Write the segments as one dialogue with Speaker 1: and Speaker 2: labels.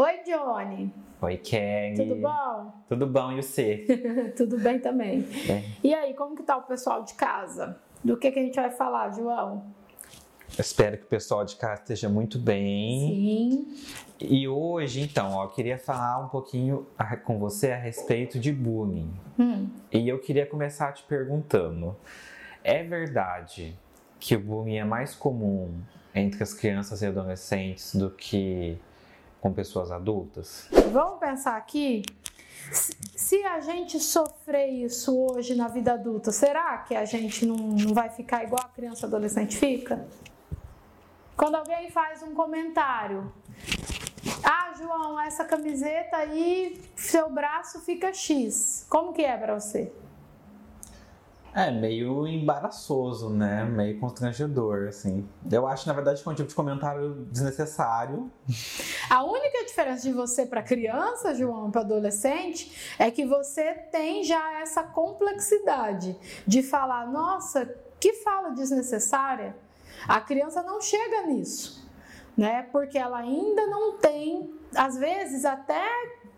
Speaker 1: Oi, Johnny.
Speaker 2: Oi, Kelly.
Speaker 1: Tudo bom?
Speaker 2: Tudo bom, e você?
Speaker 1: Tudo bem também.
Speaker 2: É.
Speaker 1: E aí, como que tá o pessoal de casa? Do que, que a gente vai falar, João?
Speaker 2: Espero que o pessoal de casa esteja muito bem.
Speaker 1: Sim.
Speaker 2: E hoje, então, ó, eu queria falar um pouquinho a- com você a respeito de bullying.
Speaker 1: Hum.
Speaker 2: E eu queria começar te perguntando: é verdade que o bullying é mais comum entre as crianças e adolescentes do que com pessoas adultas?
Speaker 1: Vamos pensar aqui. Se- a gente sofrer isso hoje na vida adulta, será que a gente não, não vai ficar igual a criança adolescente fica? Quando alguém faz um comentário, ah, João, essa camiseta aí, seu braço fica X. Como que é pra você?
Speaker 2: É meio embaraçoso, né? Meio constrangedor, assim. Eu acho, na verdade, que é um tipo de comentário desnecessário.
Speaker 1: A única diferença de você para criança, João, para adolescente, é que você tem já essa complexidade de falar, nossa, que fala desnecessária. A criança não chega nisso, né? Porque ela ainda não tem, às vezes até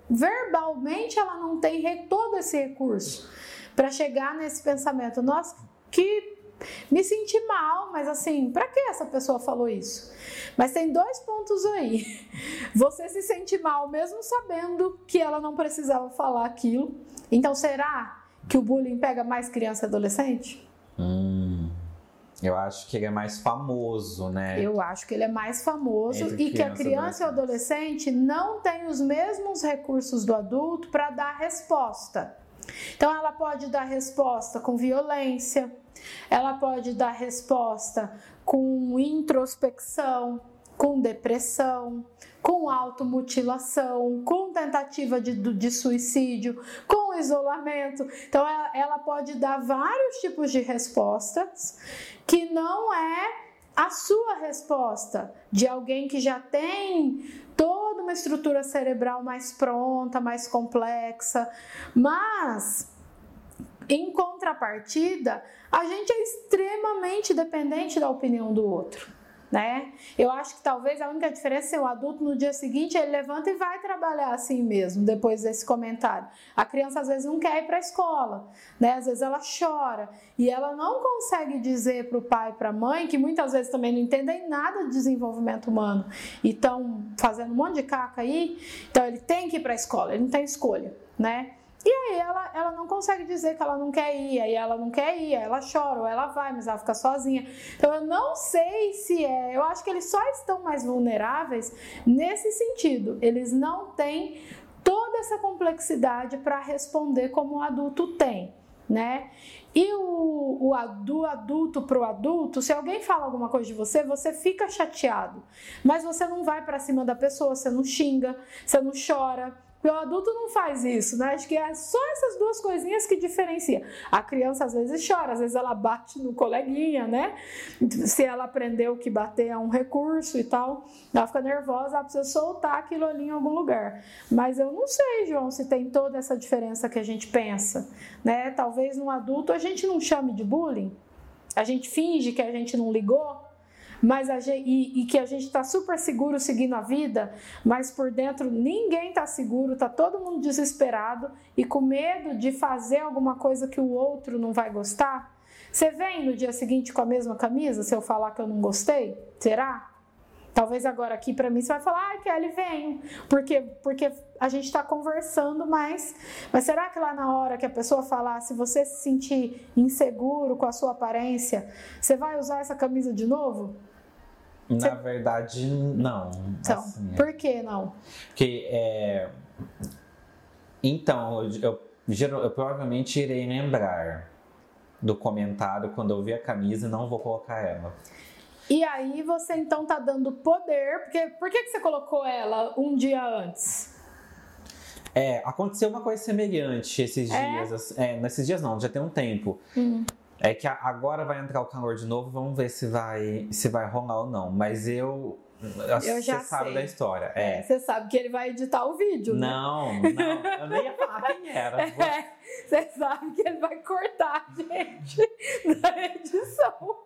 Speaker 1: verbalmente ela não tem todo esse recurso para chegar nesse pensamento, nossa, que me senti mal, mas assim, para que essa pessoa falou isso? Mas tem dois pontos aí. Você se sente mal mesmo sabendo que ela não precisava falar aquilo. Então, será que o bullying pega mais criança e adolescente?
Speaker 2: Hum, eu acho que ele é mais famoso, né?
Speaker 1: Eu acho que ele é mais famoso
Speaker 2: Entre
Speaker 1: e que a
Speaker 2: criança e
Speaker 1: o adolescente não tem os mesmos recursos do adulto para dar resposta. Então, ela pode dar resposta com violência, ela pode dar resposta com introspecção, com depressão, com automutilação, com tentativa de, de suicídio, com isolamento. Então, ela, ela pode dar vários tipos de respostas que não é a sua resposta de alguém que já tem toda uma estrutura cerebral mais pronta, mais complexa, mas em contrapartida, a gente é extremamente dependente da opinião do outro. Né? Eu acho que talvez a única diferença é o adulto no dia seguinte ele levanta e vai trabalhar assim mesmo, depois desse comentário. A criança às vezes não quer ir para a escola, né? Às vezes ela chora e ela não consegue dizer para o pai para a mãe, que muitas vezes também não entendem nada de desenvolvimento humano e estão fazendo um monte de caca aí, então ele tem que ir para a escola, ele não tem escolha, né? E aí ela, ela não consegue dizer que ela não quer ir, aí ela não quer ir, ela chora, ou ela vai, mas ela fica sozinha. Então eu não sei se é, eu acho que eles só estão mais vulneráveis nesse sentido. Eles não têm toda essa complexidade para responder como o adulto tem, né? E o, o do adulto para o adulto, se alguém fala alguma coisa de você, você fica chateado, mas você não vai para cima da pessoa, você não xinga, você não chora. Porque o adulto não faz isso, né? Acho que é só essas duas coisinhas que diferencia. A criança às vezes chora, às vezes ela bate no coleguinha, né? Se ela aprendeu que bater é um recurso e tal, ela fica nervosa, ela precisa soltar aquilo ali em algum lugar. Mas eu não sei, João, se tem toda essa diferença que a gente pensa, né? Talvez no adulto a gente não chame de bullying, a gente finge que a gente não ligou, mas gente, e, e que a gente está super seguro seguindo a vida, mas por dentro ninguém está seguro, tá todo mundo desesperado e com medo de fazer alguma coisa que o outro não vai gostar. Você vem no dia seguinte com a mesma camisa se eu falar que eu não gostei? Será? Talvez agora aqui para mim você vai falar, ai Kelly, venho, porque, porque a gente está conversando mais. Mas será que lá na hora que a pessoa falar, se você se sentir inseguro com a sua aparência, você vai usar essa camisa de novo?
Speaker 2: Na verdade, não.
Speaker 1: Então,
Speaker 2: assim, é.
Speaker 1: por que não?
Speaker 2: Porque, é... Então, eu, eu, eu provavelmente irei lembrar do comentário quando eu ver a camisa e não vou colocar ela.
Speaker 1: E aí você então tá dando poder, porque por que, que você colocou ela um dia antes?
Speaker 2: É, aconteceu uma coisa semelhante esses
Speaker 1: É?
Speaker 2: dias. assim- É, nesses dias não, já tem um tempo. É que agora vai entrar o calor de novo, vamos ver se vai, se vai rolar ou não. Mas eu. Você sabe
Speaker 1: sei.
Speaker 2: da história. É.
Speaker 1: Você sabe que ele vai editar o vídeo, né?
Speaker 2: Não, não, eu nem ia falar quem era.
Speaker 1: É, você sabe que ele vai cortar a gente da edição.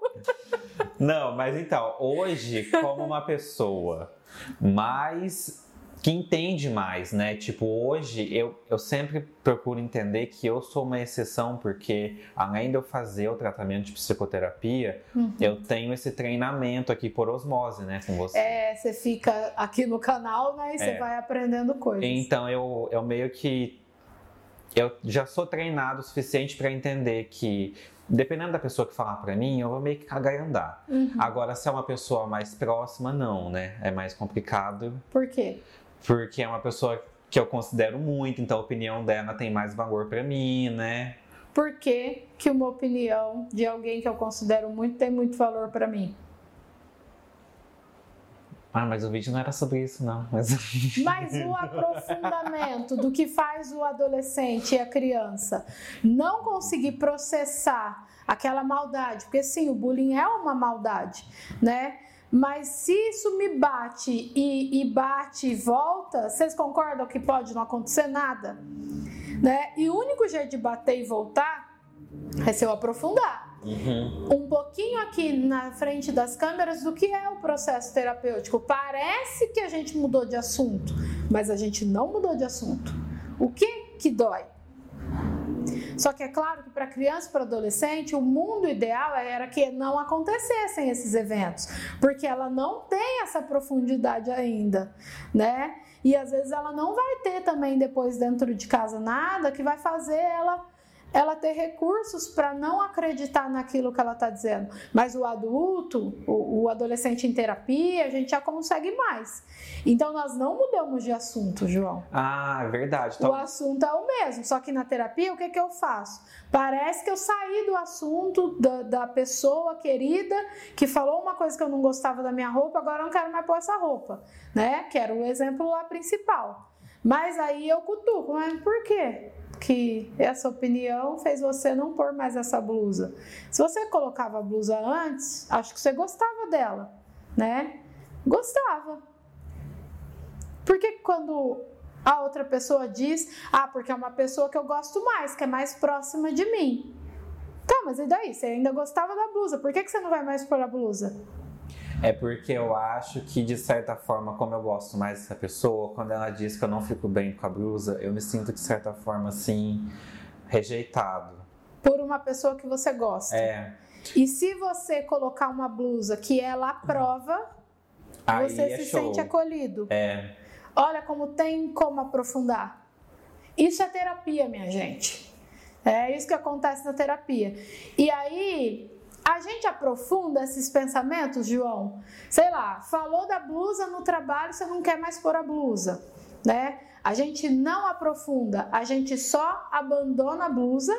Speaker 2: Não, mas então, hoje, como uma pessoa mais que entende mais, né? Tipo, hoje eu, eu sempre procuro entender que eu sou uma exceção, porque além de eu fazer o tratamento de psicoterapia, uhum. eu tenho esse treinamento aqui por osmose, né, com você.
Speaker 1: É, você fica aqui no canal, né, e você é. vai aprendendo coisas.
Speaker 2: Então, eu, eu meio que eu já sou treinado o suficiente para entender que dependendo da pessoa que falar para mim, eu vou meio que cagar e andar. Uhum. Agora, se é uma pessoa mais próxima, não, né? É mais complicado.
Speaker 1: Por quê?
Speaker 2: Porque é uma pessoa que eu considero muito, então a opinião dela tem mais valor para mim, né?
Speaker 1: Por que, que uma opinião de alguém que eu considero muito tem muito valor para mim?
Speaker 2: Ah, mas o vídeo não era sobre isso, não. Mas,
Speaker 1: mas o aprofundamento do que faz o adolescente e a criança não conseguir processar aquela maldade, porque sim, o bullying é uma maldade, né? Mas se isso me bate e, e bate e volta, vocês concordam que pode não acontecer nada? Né? E o único jeito de bater e voltar é se eu aprofundar. Uhum. Um pouquinho aqui na frente das câmeras do que é o processo terapêutico. Parece que a gente mudou de assunto, mas a gente não mudou de assunto. O que que dói? Só que é claro que para criança e para adolescente, o mundo ideal era que não acontecessem esses eventos, porque ela não tem essa profundidade ainda, né? E às vezes ela não vai ter também depois dentro de casa nada que vai fazer ela ela ter recursos para não acreditar naquilo que ela está dizendo. Mas o adulto, o, o, adolescente em terapia, a gente já consegue mais. Então nós não mudamos de assunto, João.
Speaker 2: Ah, é verdade.
Speaker 1: Então... O assunto é o mesmo, só que na terapia o que, que eu faço? Parece que eu saí do assunto da, da pessoa querida que falou uma coisa que eu não gostava da minha roupa, agora eu não quero mais pôr essa roupa, né? Que era o exemplo lá principal. Mas aí eu cutuco, mas por quê? Que essa opinião fez você não pôr mais essa blusa. Se você colocava a blusa antes, acho que você gostava dela, né? Gostava. Porque quando a outra pessoa diz, ah, porque é uma pessoa que eu gosto mais, que é mais próxima de mim. Tá, mas e daí? Você ainda gostava da blusa, por que, que você não vai mais pôr a blusa?
Speaker 2: É porque eu acho que, de certa forma, como eu gosto mais dessa pessoa, quando ela diz que eu não fico bem com a blusa, eu me sinto, de certa forma, assim, rejeitado.
Speaker 1: Por uma pessoa que você gosta.
Speaker 2: É.
Speaker 1: E se você colocar uma blusa que ela aprova, Aí você é se show. sente acolhido.
Speaker 2: É.
Speaker 1: Olha como tem como aprofundar. Isso é terapia, minha gente. É isso que acontece na terapia. E aí, a gente aprofunda esses pensamentos, João? Sei lá, falou da blusa no trabalho, você não quer mais pôr a blusa, né? A gente não aprofunda, a gente só abandona a blusa,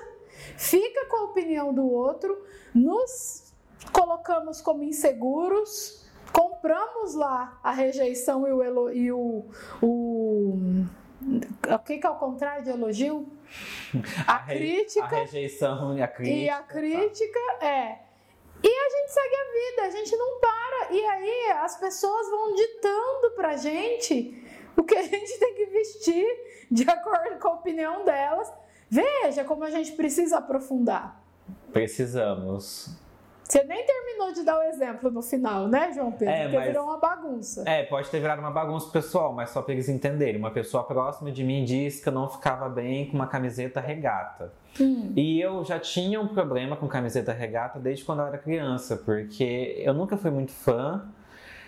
Speaker 1: fica com a opinião do outro, nos colocamos como inseguros, compramos lá a rejeição e o, elo, e o, o o que, que é o contrário de elogio?
Speaker 2: A, a crítica. A rejeição e a crítica.
Speaker 1: E a crítica é e a gente segue a vida, a gente não para. E aí as pessoas vão ditando pra gente o que a gente tem que vestir de acordo com a opinião delas. Veja como a gente precisa aprofundar.
Speaker 2: Precisamos.
Speaker 1: Você nem terminou de dar o exemplo no final, né, João Pedro? É, Porque mas... virou uma bagunça.
Speaker 2: É, pode ter virado uma bagunça pessoal, mas só para eles entenderem. Uma pessoa próxima de mim disse que eu não ficava bem com uma camiseta regata. Hum. E eu já tinha um problema com camiseta regata desde quando eu era criança, porque eu nunca fui muito fã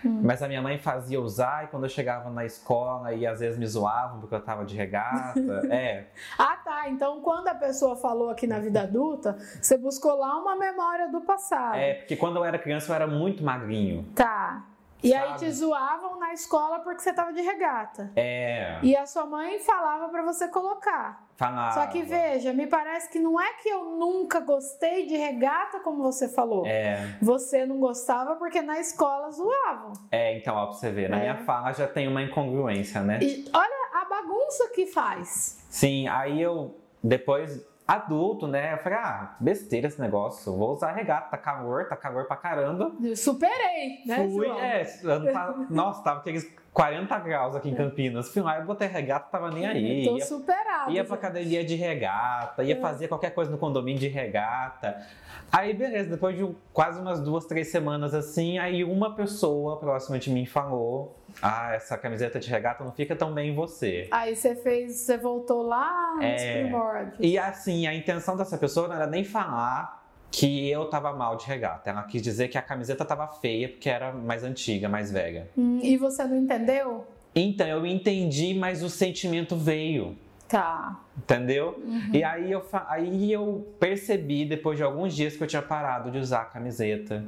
Speaker 2: Hum. Mas a minha mãe fazia usar e quando eu chegava na escola e às vezes me zoavam porque eu tava de regata. é.
Speaker 1: Ah, tá. Então quando a pessoa falou aqui na vida adulta, você buscou lá uma memória do passado.
Speaker 2: É, porque quando eu era criança eu era muito magrinho.
Speaker 1: Tá. E Sabe? aí te zoavam na escola porque você tava de regata.
Speaker 2: É.
Speaker 1: E a sua mãe falava para você colocar.
Speaker 2: Falava.
Speaker 1: Só que veja, me parece que não é que eu nunca gostei de regata, como você falou.
Speaker 2: É.
Speaker 1: Você não gostava porque na escola zoavam.
Speaker 2: É, então, ó, pra você ver, na é. minha fala já tem uma incongruência, né?
Speaker 1: E olha a bagunça que faz.
Speaker 2: Sim, aí eu depois adulto, né? Eu falei, ah, besteira esse negócio, vou usar regata, tá calor, tá calor pra caramba.
Speaker 1: Eu superei, né?
Speaker 2: Fui, é, nossa, tava aqueles 40 graus aqui em Campinas. Fui lá e botei regata, tava nem aí.
Speaker 1: Tô ia, superado.
Speaker 2: Ia pra academia de regata, ia é. fazer qualquer coisa no condomínio de regata. Aí, beleza, depois de quase umas duas, três semanas assim, aí uma pessoa próxima de mim falou ah, essa camiseta de regata não fica tão bem em você.
Speaker 1: Aí você fez, você voltou lá nos
Speaker 2: É.
Speaker 1: primórdios.
Speaker 2: E assim, a intenção dessa pessoa não era nem falar que eu tava mal de regata. Ela quis dizer que a camiseta tava feia porque era mais antiga, mais velha.
Speaker 1: Hum, e você não entendeu?
Speaker 2: Então eu entendi, mas o sentimento veio.
Speaker 1: Tá.
Speaker 2: Entendeu? E aí eu, aí eu percebi, depois de alguns dias, que eu tinha parado de usar a camiseta.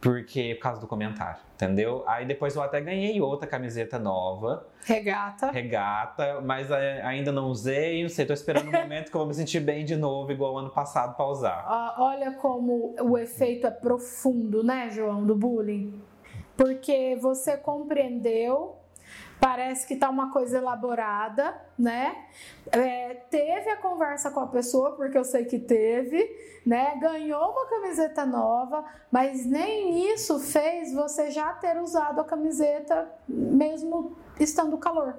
Speaker 2: Porque, por causa do comentário, entendeu? Aí depois eu até ganhei outra camiseta nova,
Speaker 1: Regata.
Speaker 2: regata, mas ainda não usei, não sei, tô esperando o momento que eu vou me sentir bem de novo, igual ano passado, pra usar.
Speaker 1: Ah, olha como o efeito é profundo, né, João, do bullying. Porque você compreendeu, parece que tá uma coisa elaborada, né? É, teve a conversa com a pessoa, porque eu sei que teve, né? Ganhou uma camiseta nova, mas nem isso fez você já ter usado a camiseta mesmo estando calor.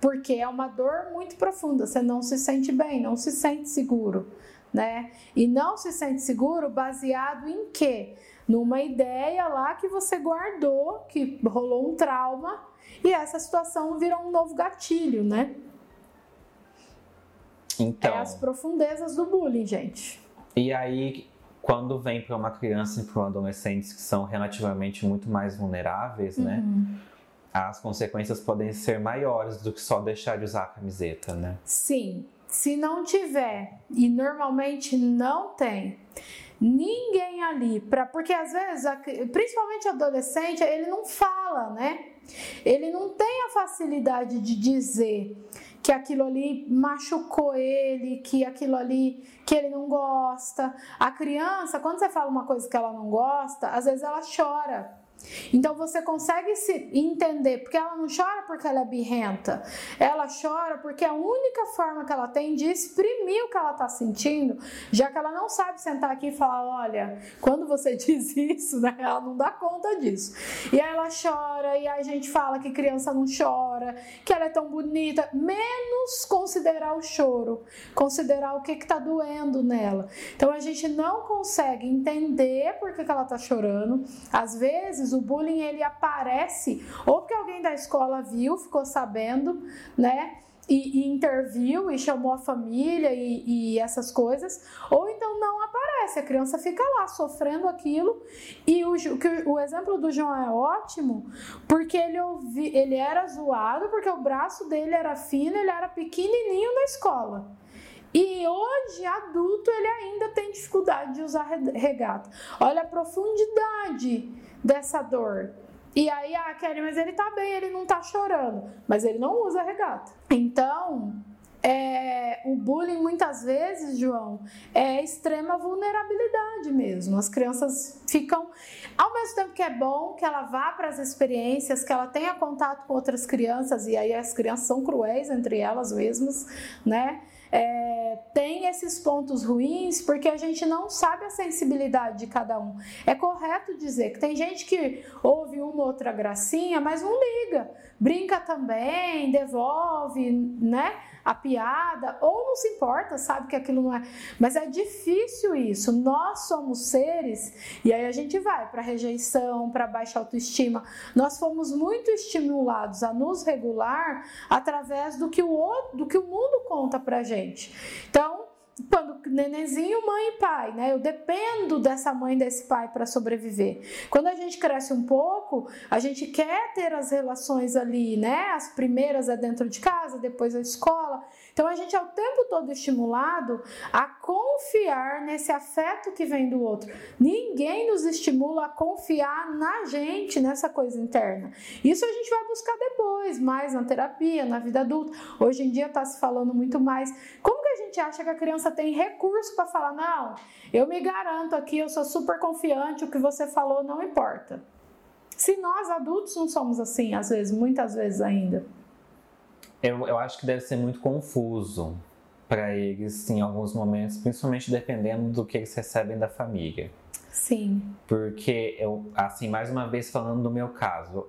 Speaker 1: Porque é uma dor muito profunda, você não se sente bem, não se sente seguro, né? E não se sente seguro baseado em quê? Numa ideia lá que você guardou, que rolou um trauma, e essa situação virou um novo gatilho, né?
Speaker 2: Então,
Speaker 1: É as profundezas do bullying, gente.
Speaker 2: e aí, quando vem para uma criança e para um adolescente que são relativamente muito mais vulneráveis, né? As consequências podem ser maiores do que só deixar de usar a camiseta, né?
Speaker 1: Sim, se não tiver, e normalmente não tem, ninguém ali para porque às vezes, principalmente adolescente, ele não fala, né? Ele não tem a facilidade de dizer que aquilo ali machucou ele, que aquilo ali que ele não gosta. A criança, quando você fala uma coisa que ela não gosta, às vezes ela chora. Então você consegue se entender, porque ela não chora porque ela é birrenta, ela chora porque a única forma que ela tem de exprimir o que ela está sentindo, já que ela não sabe sentar aqui e falar: olha, quando você diz isso, né, ela não dá conta disso. E aí ela chora, e aí a gente fala que criança não chora, que ela é tão bonita, menos considerar o choro, considerar o que está doendo nela. Então a gente não consegue entender por que, que ela está chorando. Às vezes o bullying ele aparece ou porque alguém da escola viu, ficou sabendo, né? E, e interviu e chamou a família e, e essas coisas, ou então não aparece, a criança fica lá sofrendo aquilo. E o, o, exemplo do João é ótimo, porque ele, ouvi, ele era zoado, porque o braço dele era fino, ele era pequenininho na escola. E hoje, adulto, ele ainda tem dificuldade de usar re- regata. Olha a profundidade dessa dor. E aí, ah, Kelly, mas ele tá bem, ele não tá chorando. Mas ele não usa regata. Então, é, o bullying muitas vezes, João, é extrema vulnerabilidade mesmo. As crianças ficam, ao mesmo tempo que é bom que ela vá para as experiências, que ela tenha contato com outras crianças, e aí as crianças são cruéis entre elas mesmas, né? É, tem esses pontos ruins porque a gente não sabe a sensibilidade de cada um. É correto dizer que tem gente que ouve uma ou outra gracinha, mas não liga, brinca também, devolve, né? A piada, ou não se importa, sabe que aquilo não é. Mas é difícil isso. Nós somos seres, e aí a gente vai para rejeição, para baixa autoestima. Nós fomos muito estimulados a nos regular através do que o outro, do que o mundo conta pra gente. Então, quando nenenzinho, mãe e pai, né? Eu dependo dessa mãe, desse pai para sobreviver. Quando a gente cresce um pouco, a gente quer ter as relações ali, né? As primeiras é dentro de casa, depois a escola. Então a gente é o tempo todo estimulado a confiar nesse afeto que vem do outro. Ninguém nos estimula a confiar na gente, nessa coisa interna. Isso a gente vai buscar depois, mais na terapia, na vida adulta. Hoje em dia está se falando muito mais. Como que a gente acha que a criança tem recurso para falar, não, eu me garanto aqui, eu sou super confiante, o que você falou não importa. Se nós adultos não somos assim, às vezes, muitas vezes ainda.
Speaker 2: Eu, eu acho que deve ser muito confuso para eles em alguns momentos, principalmente dependendo do que eles recebem da família.
Speaker 1: Sim.
Speaker 2: Porque eu, assim, mais uma vez falando do meu caso,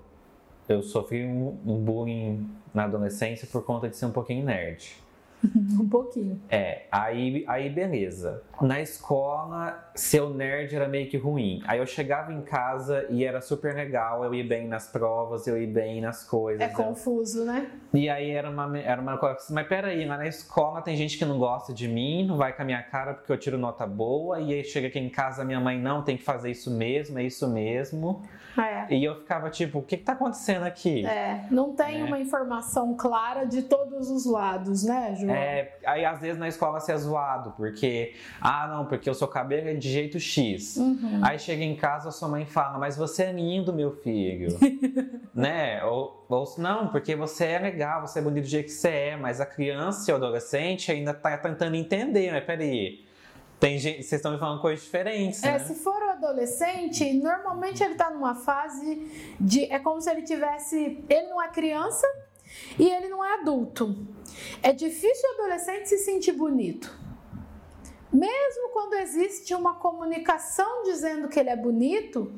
Speaker 2: eu sofri um, um bullying na adolescência por conta de ser um pouquinho nerd.
Speaker 1: um pouquinho.
Speaker 2: É, aí, aí beleza. Na escola, ser nerd era meio que ruim. Aí eu chegava em casa e era super legal, eu ia bem nas provas, eu ia bem nas coisas.
Speaker 1: É confuso, né?
Speaker 2: E aí era uma, era uma coisa mas peraí, mas na escola tem gente que não gosta de mim, não vai com a minha cara porque eu tiro nota boa, e aí chega aqui em casa, minha mãe não tem que fazer isso mesmo, é isso mesmo.
Speaker 1: É.
Speaker 2: E eu ficava tipo, o que, que tá acontecendo aqui?
Speaker 1: É, não tem
Speaker 2: É.
Speaker 1: uma informação clara de todos os lados, né, João?
Speaker 2: É, aí às vezes na escola você é zoado, porque, ah, não, porque o seu cabelo de jeito X.
Speaker 1: Uhum.
Speaker 2: Aí chega em casa, sua mãe fala, mas você é lindo, meu filho. né? Ou, ou não, porque você é legal, você é bonito do jeito que você é, mas a criança e o adolescente ainda tá tentando entender, mas peraí. Tem gente, vocês estão me falando coisas diferentes,
Speaker 1: É,
Speaker 2: né?
Speaker 1: se for o adolescente, normalmente ele tá numa fase de. É como se ele tivesse. Ele não é criança e ele não é adulto. É difícil o adolescente se sentir bonito. Mesmo quando existe uma comunicação dizendo que ele é bonito,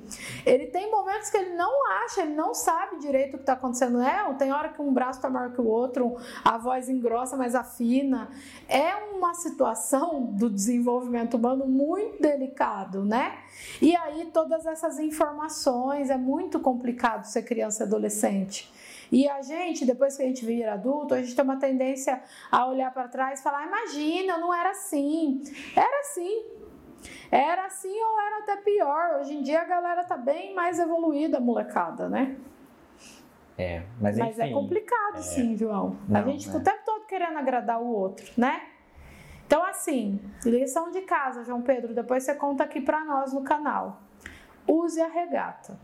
Speaker 1: ele tem momentos que ele não acha, ele não sabe direito o que está acontecendo. É, tem hora que um braço está maior que o outro, a voz engrossa, mas afina. É uma situação do desenvolvimento humano muito delicado, né? E aí todas essas informações, é muito complicado ser criança e adolescente. E a gente, depois que a gente vira adulto, a gente tem uma tendência a olhar para trás e falar: imagina, não era assim. Era assim. Era assim ou era até pior. Hoje em dia a galera tá bem mais evoluída, molecada, né?
Speaker 2: É, mas,
Speaker 1: Mas
Speaker 2: enfim.
Speaker 1: é complicado, sim, João. a
Speaker 2: Não,
Speaker 1: gente fica
Speaker 2: é.
Speaker 1: o tempo todo querendo agradar o outro, né? Então, assim, lição de casa, João Pedro, depois você conta aqui pra nós no canal. Use a regata.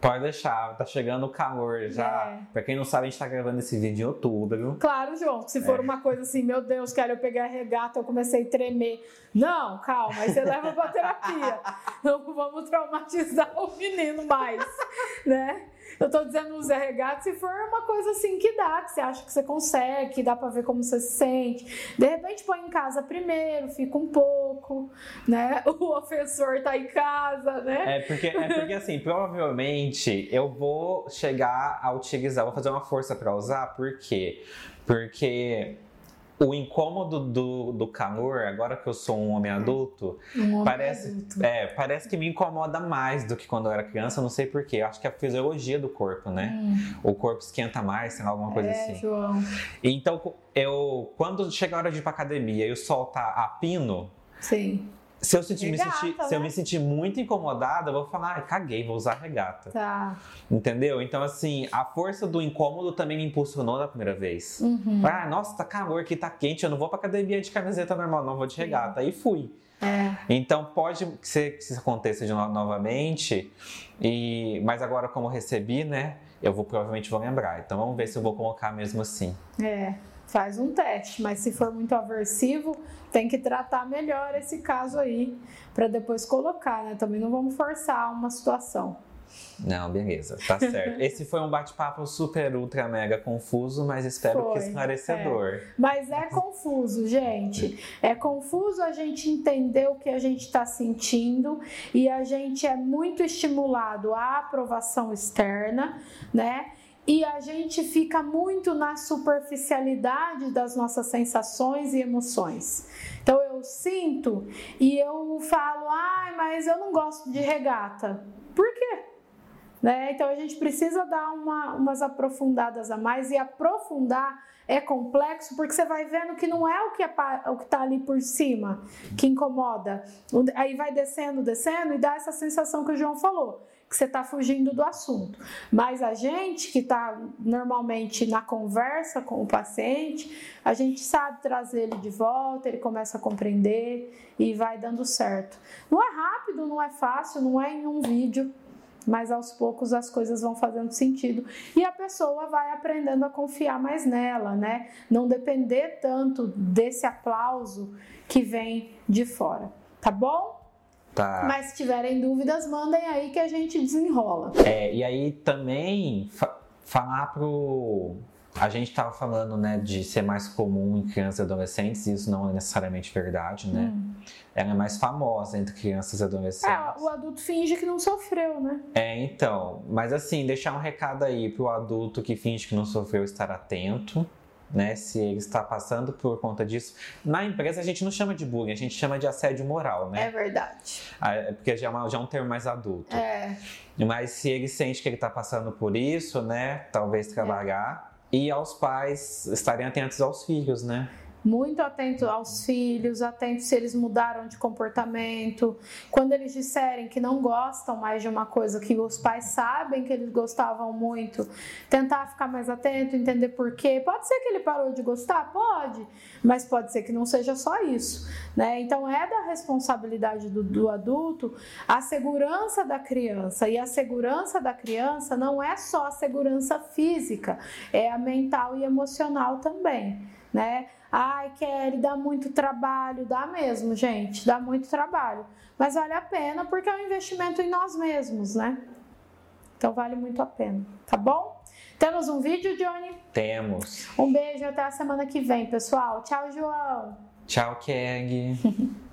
Speaker 2: Pode deixar, tá chegando o calor já.
Speaker 1: É.
Speaker 2: Pra quem não sabe, a gente tá gravando esse vídeo em outubro.
Speaker 1: Claro, João, se for
Speaker 2: É.
Speaker 1: uma coisa assim, meu Deus, cara, eu peguei a regata, eu comecei a tremer. Não, calma, aí você leva pra terapia. Não vamos traumatizar o menino mais, né? Eu tô dizendo a regata se for uma coisa assim que dá, que você acha que você consegue, que dá pra ver como você se sente. De repente põe em casa primeiro, fica um pouco, né? O ofensor tá em casa, né?
Speaker 2: É porque, é porque assim, provavelmente eu vou chegar a utilizar, vou fazer uma força pra usar, por quê? Porque o incômodo do, do calor, agora que eu sou um homem adulto,
Speaker 1: Um homem
Speaker 2: parece,
Speaker 1: adulto.
Speaker 2: é, parece que me incomoda mais do que quando eu era criança, não sei porquê. Eu acho que é a fisiologia do corpo, né? O corpo esquenta mais, sei lá, alguma coisa
Speaker 1: Hum. é,
Speaker 2: assim.
Speaker 1: João.
Speaker 2: Então, eu, quando chega a hora de ir pra academia e o sol tá a pino,
Speaker 1: Sim,
Speaker 2: se eu, sentir, me
Speaker 1: Regata,
Speaker 2: sentir, se eu
Speaker 1: né?
Speaker 2: me sentir muito incomodada, eu vou falar, ai, caguei, vou usar regata.
Speaker 1: tá.
Speaker 2: Entendeu? Então, assim, a força do incômodo também me impulsionou da primeira vez.
Speaker 1: Uhum.
Speaker 2: Ah, nossa, tá calor aqui, tá quente, eu não vou pra academia de camiseta normal, não, vou de regata. Aí fui.
Speaker 1: É.
Speaker 2: Então pode ser que isso aconteça de no- novamente, e mas agora como recebi, né, eu vou provavelmente vou lembrar. Então vamos ver se eu vou colocar mesmo assim.
Speaker 1: É, faz um teste, mas se for muito aversivo, tem que tratar melhor esse caso aí para depois colocar, né? Também não vamos forçar uma situação.
Speaker 2: Não, beleza, tá certo. Esse foi um bate-papo super, ultra, mega confuso, mas espero que
Speaker 1: Foi,
Speaker 2: esclarecedor.
Speaker 1: Mas é confuso, gente. É confuso a gente entender o que a gente está sentindo e a gente é muito estimulado à aprovação externa, né? E a gente fica muito na superficialidade das nossas sensações e emoções. Então eu sinto e eu falo, ai, mas eu não gosto de regata. Por quê? Né? Então a gente precisa dar uma, umas aprofundadas a mais e aprofundar é complexo porque você vai vendo que não é o que é está ali por cima que incomoda. Aí vai descendo, descendo e dá essa sensação que o João falou, que você está fugindo do assunto. Mas a gente que está normalmente na conversa com o paciente, a gente sabe trazer ele de volta, ele começa a compreender e vai dando certo. Não é rápido, não é fácil, não é em um vídeo mas aos poucos as coisas vão fazendo sentido e a pessoa vai aprendendo a confiar mais nela, né? Não depender tanto desse aplauso que vem de fora, tá bom?
Speaker 2: Tá.
Speaker 1: Mas se tiverem dúvidas, mandem aí que a gente desenrola.
Speaker 2: É, e aí também fa- falar pro. A gente tava falando, né, de ser mais comum em crianças e adolescentes, e isso não é necessariamente verdade, né? Ela é mais famosa entre crianças e adolescentes.
Speaker 1: É, o adulto finge que não sofreu, né?
Speaker 2: É, então, mas assim, deixar um recado aí pro adulto que finge que não sofreu estar atento, né? Se ele está passando por conta disso. Na empresa a gente não chama de bullying, a gente chama de assédio moral, né?
Speaker 1: É verdade.
Speaker 2: Ah, é porque já é, uma, já é um termo mais adulto.
Speaker 1: É.
Speaker 2: Mas se ele sente que ele está passando por isso, né? Talvez trabalhar. E aos pais estarem atentos aos filhos, né?
Speaker 1: Muito atento aos filhos, atento se eles mudaram de comportamento. Quando eles disserem que não gostam mais de uma coisa que os pais sabem que eles gostavam muito, tentar ficar mais atento, entender por quê. Pode ser que ele parou de gostar? Pode, mas pode ser que não seja só isso. Né? Então é da responsabilidade do, do adulto a segurança da criança. E a segurança da criança não é só a segurança física, é a mental e emocional também. Né? Ai, Kelly, dá muito trabalho, dá mesmo, gente, dá muito trabalho. Mas vale a pena porque é um investimento em nós mesmos, né? Então vale muito a pena, tá bom? Temos um vídeo, Johnny?
Speaker 2: Temos.
Speaker 1: Um beijo até a semana que vem, pessoal. Tchau, João.
Speaker 2: Tchau, Keg.